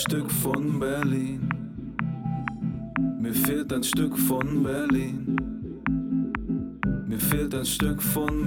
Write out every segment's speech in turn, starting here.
Stück von Berlin. Mir fehlt ein Stück von Berlin. Mir fehlt ein Stück von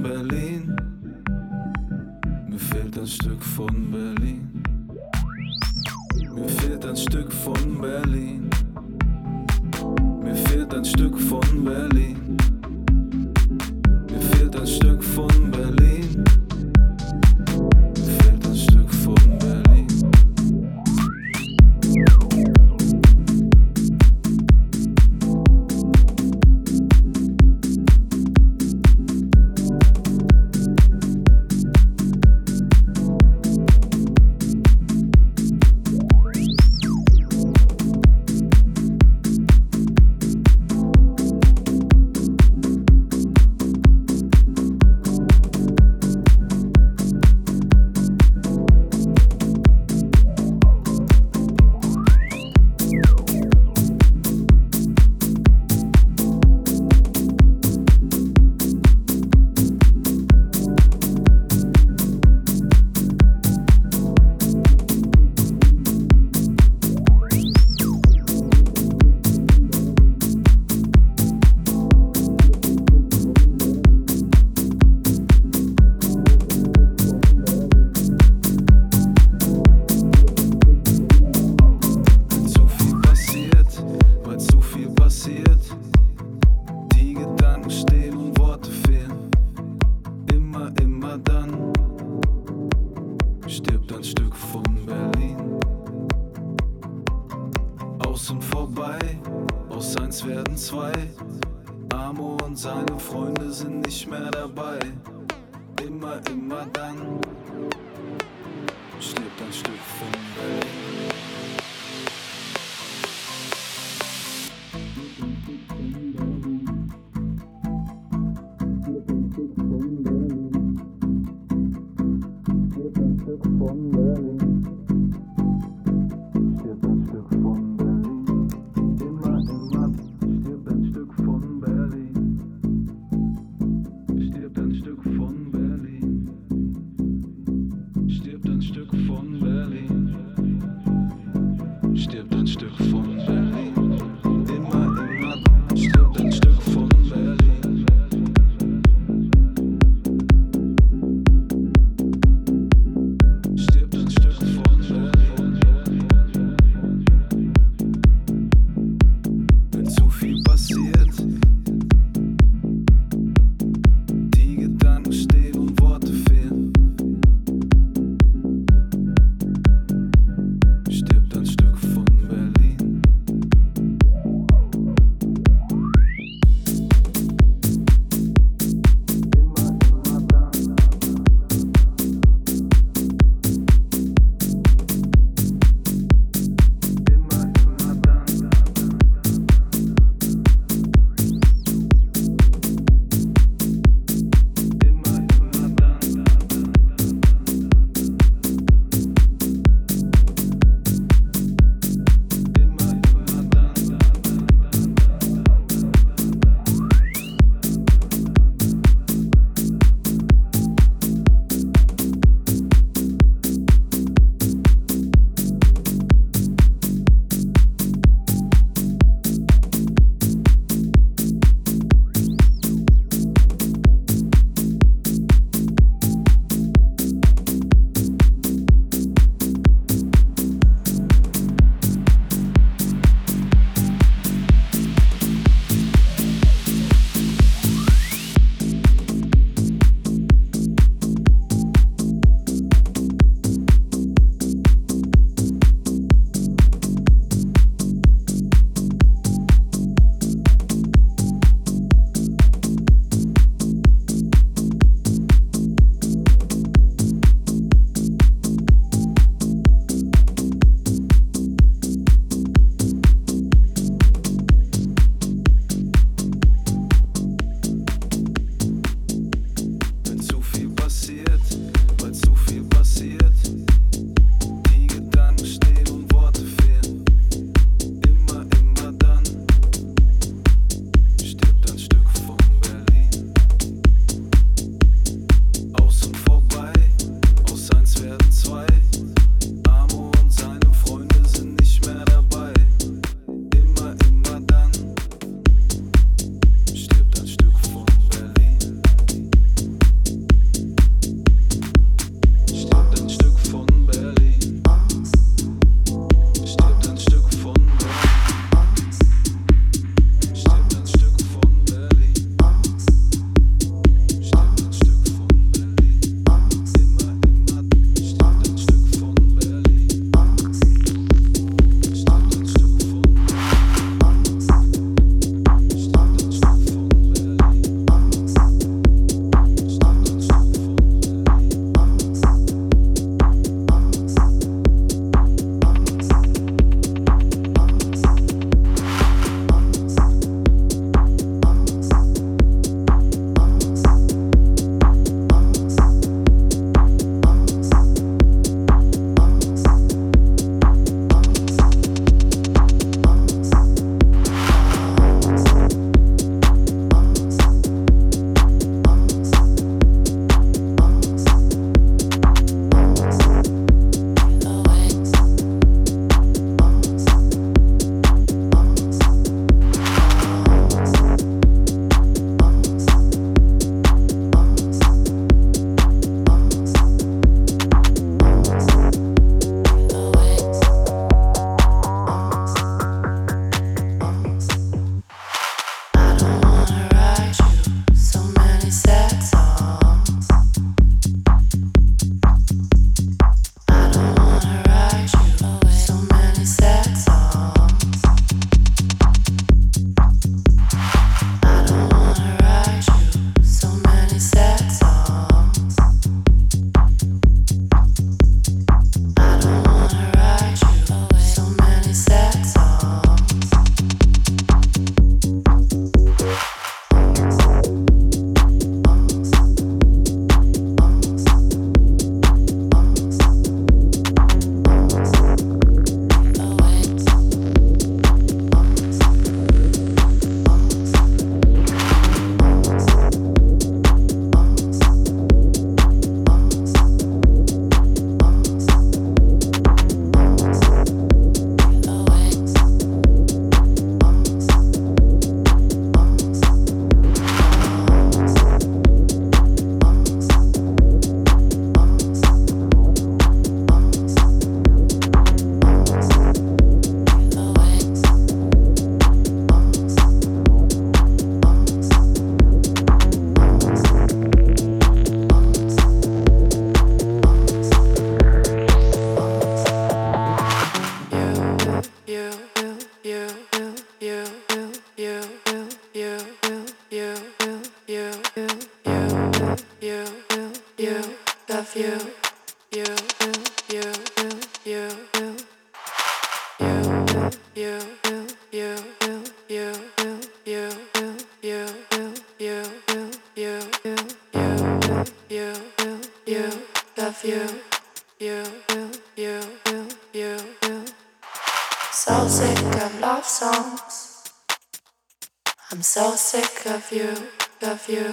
love you, love you.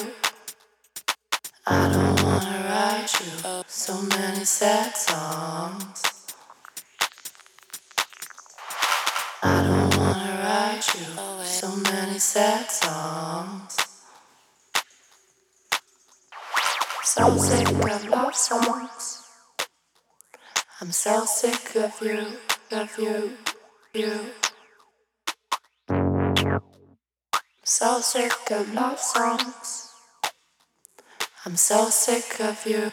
I don't wanna write you up so many sad songs. I don't wanna write you so many sad songs. So sick of love songs. I'm so sick of you, of you, you. so sick of love songs. I'm so sick of you.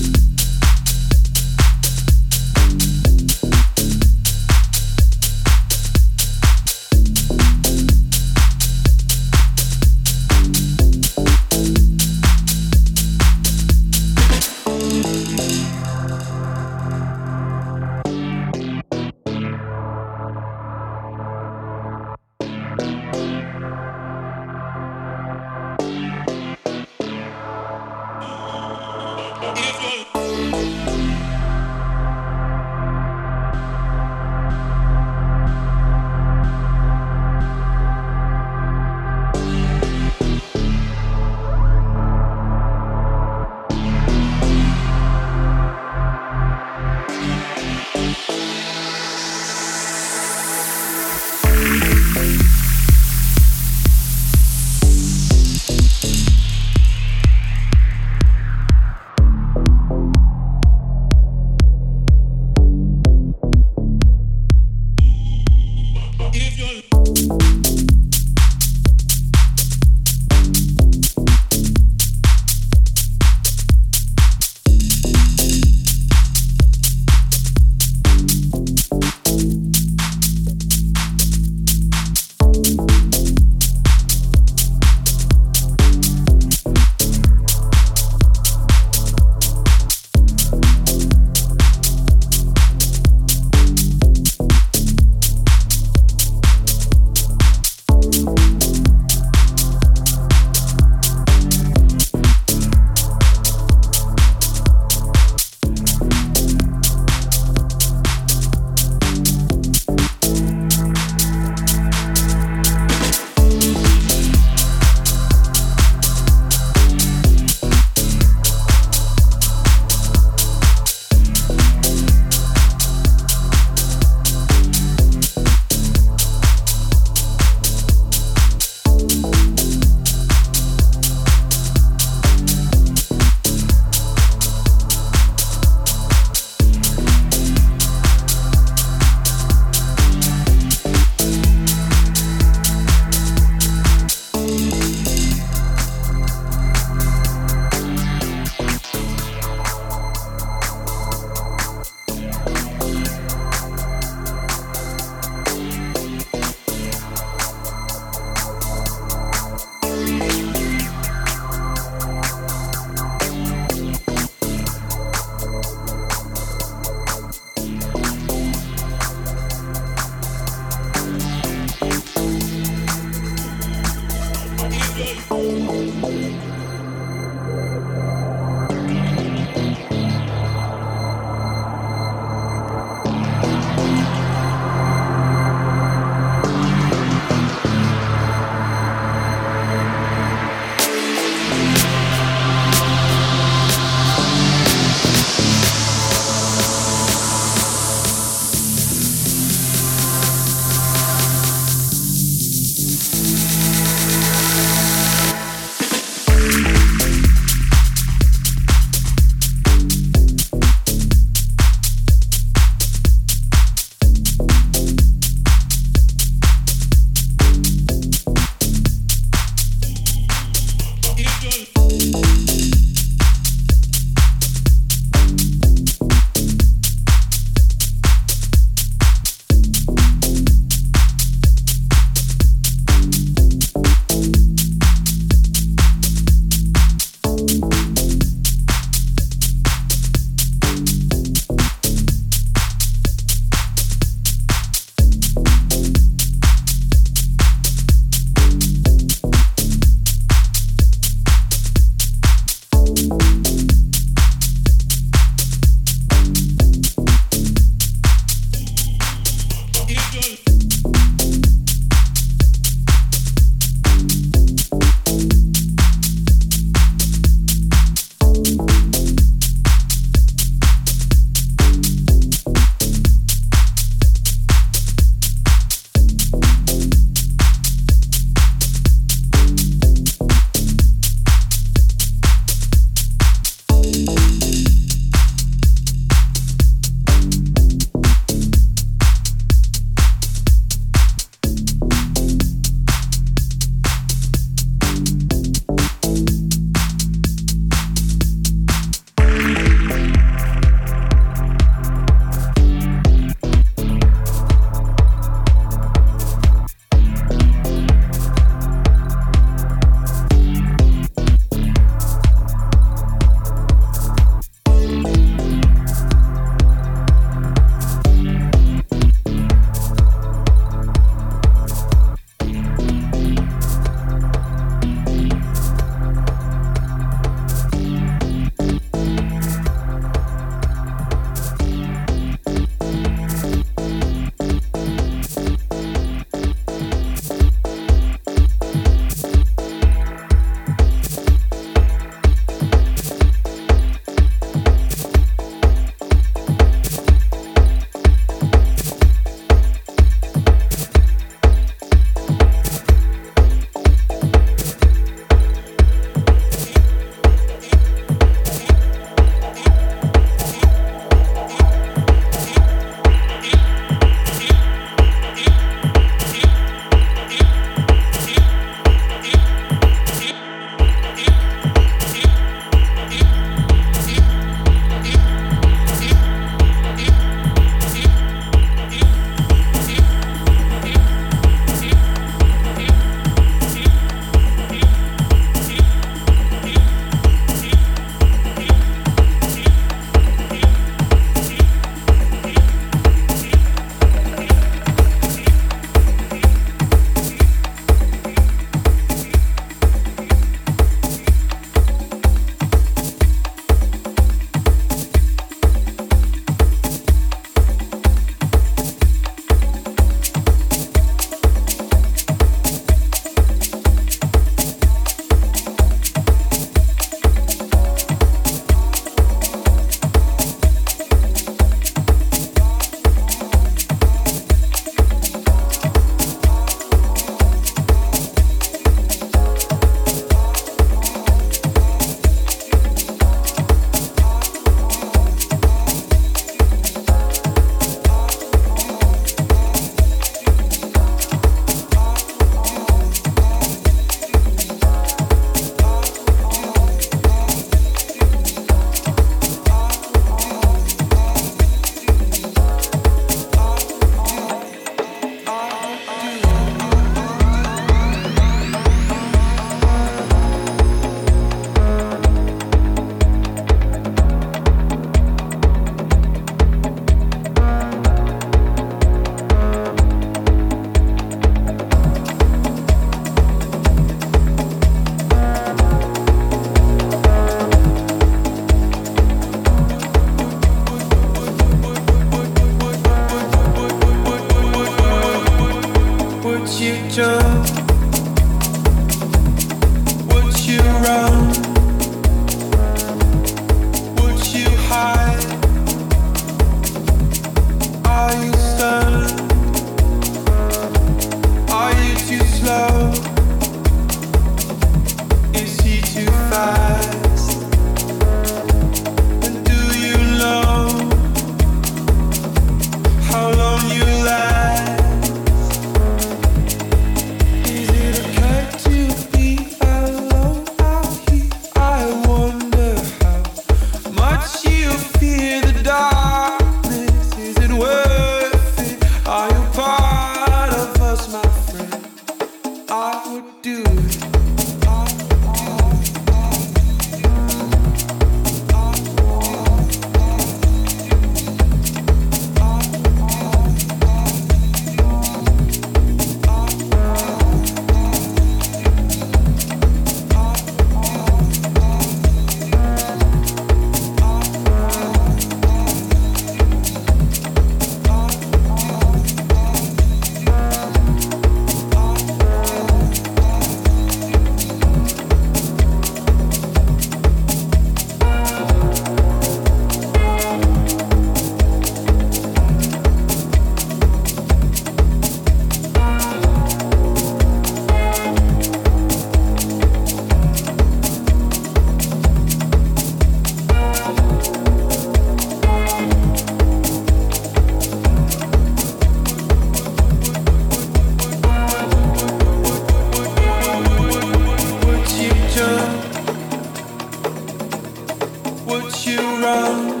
Would you run?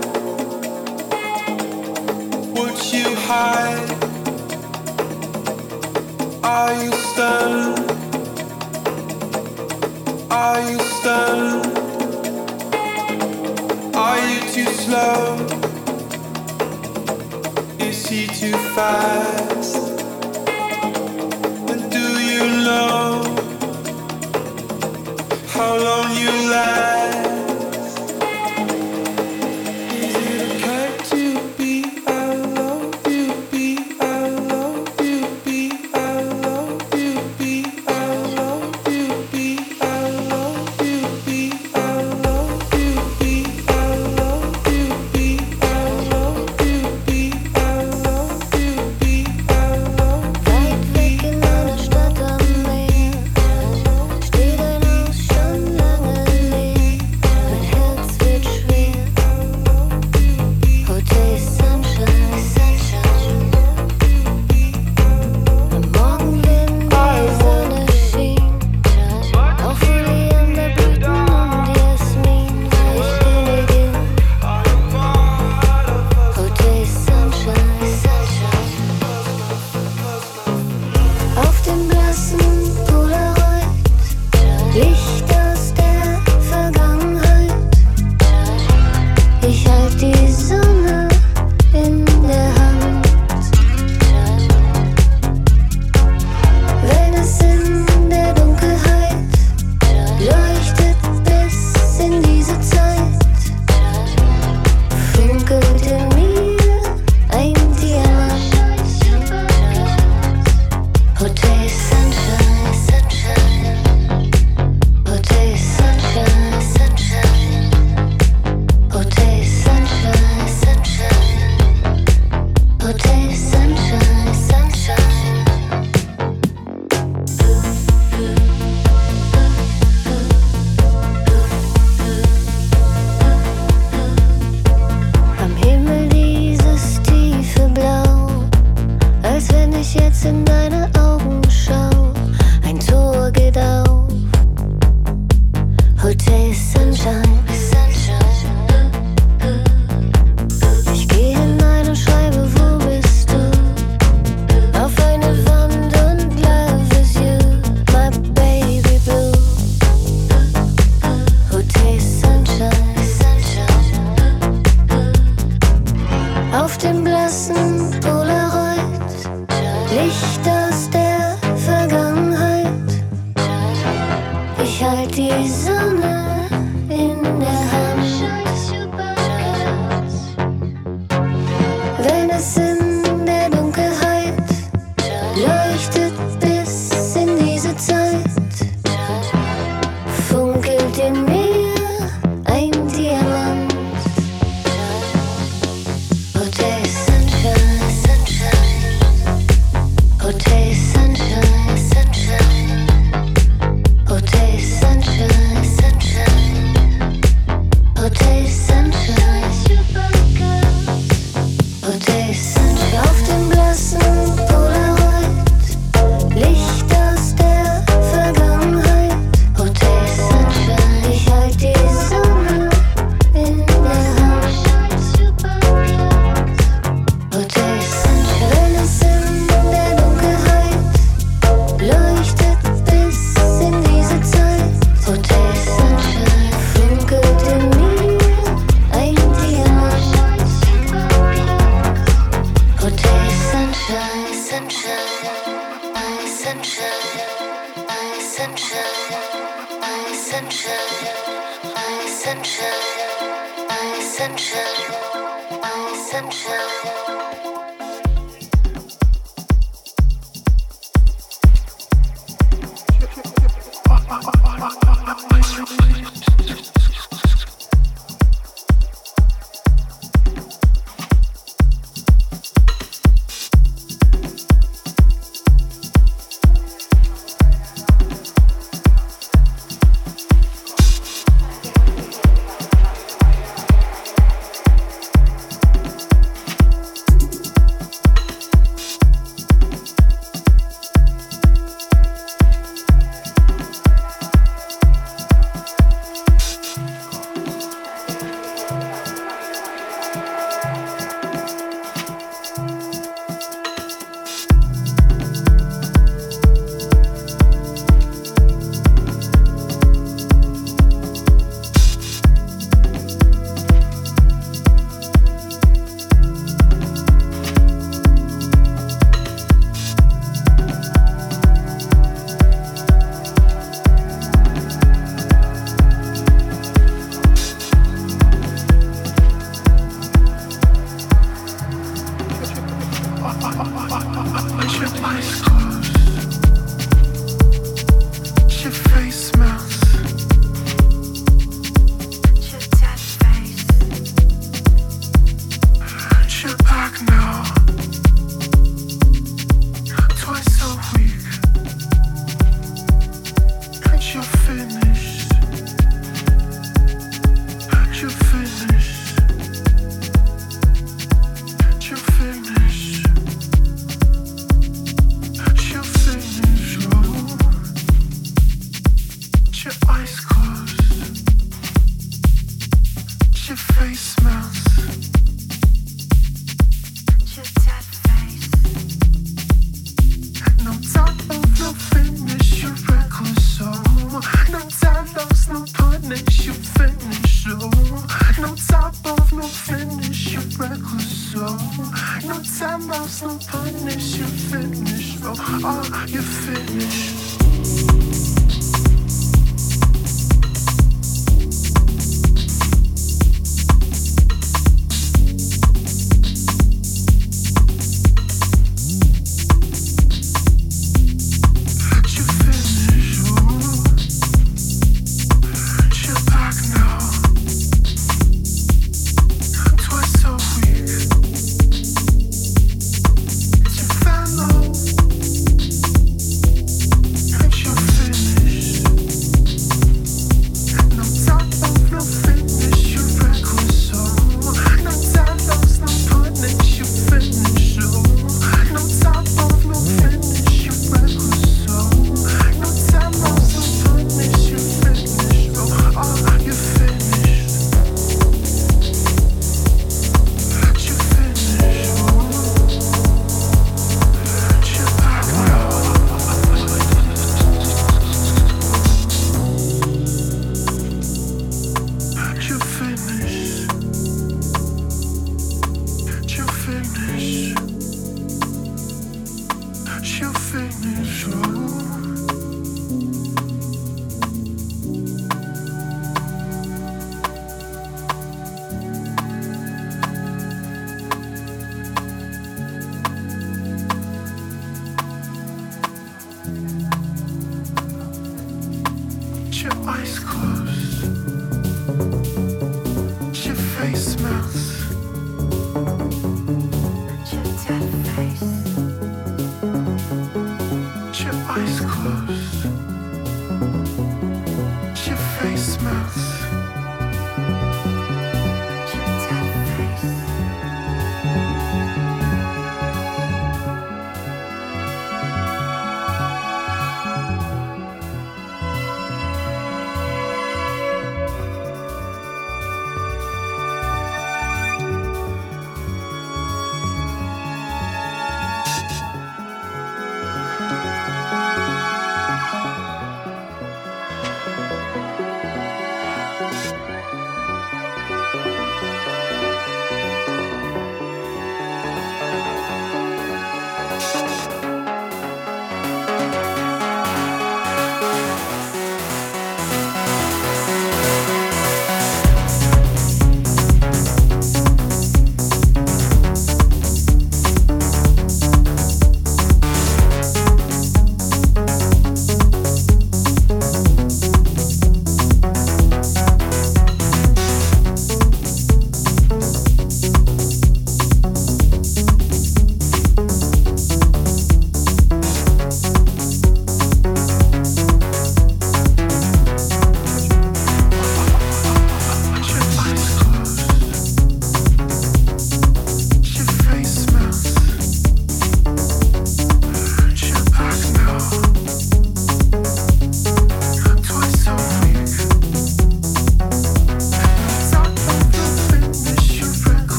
Would you hide? Are you stern? Are you stern? Are you too slow? Is he too fast? And do you know how long you last?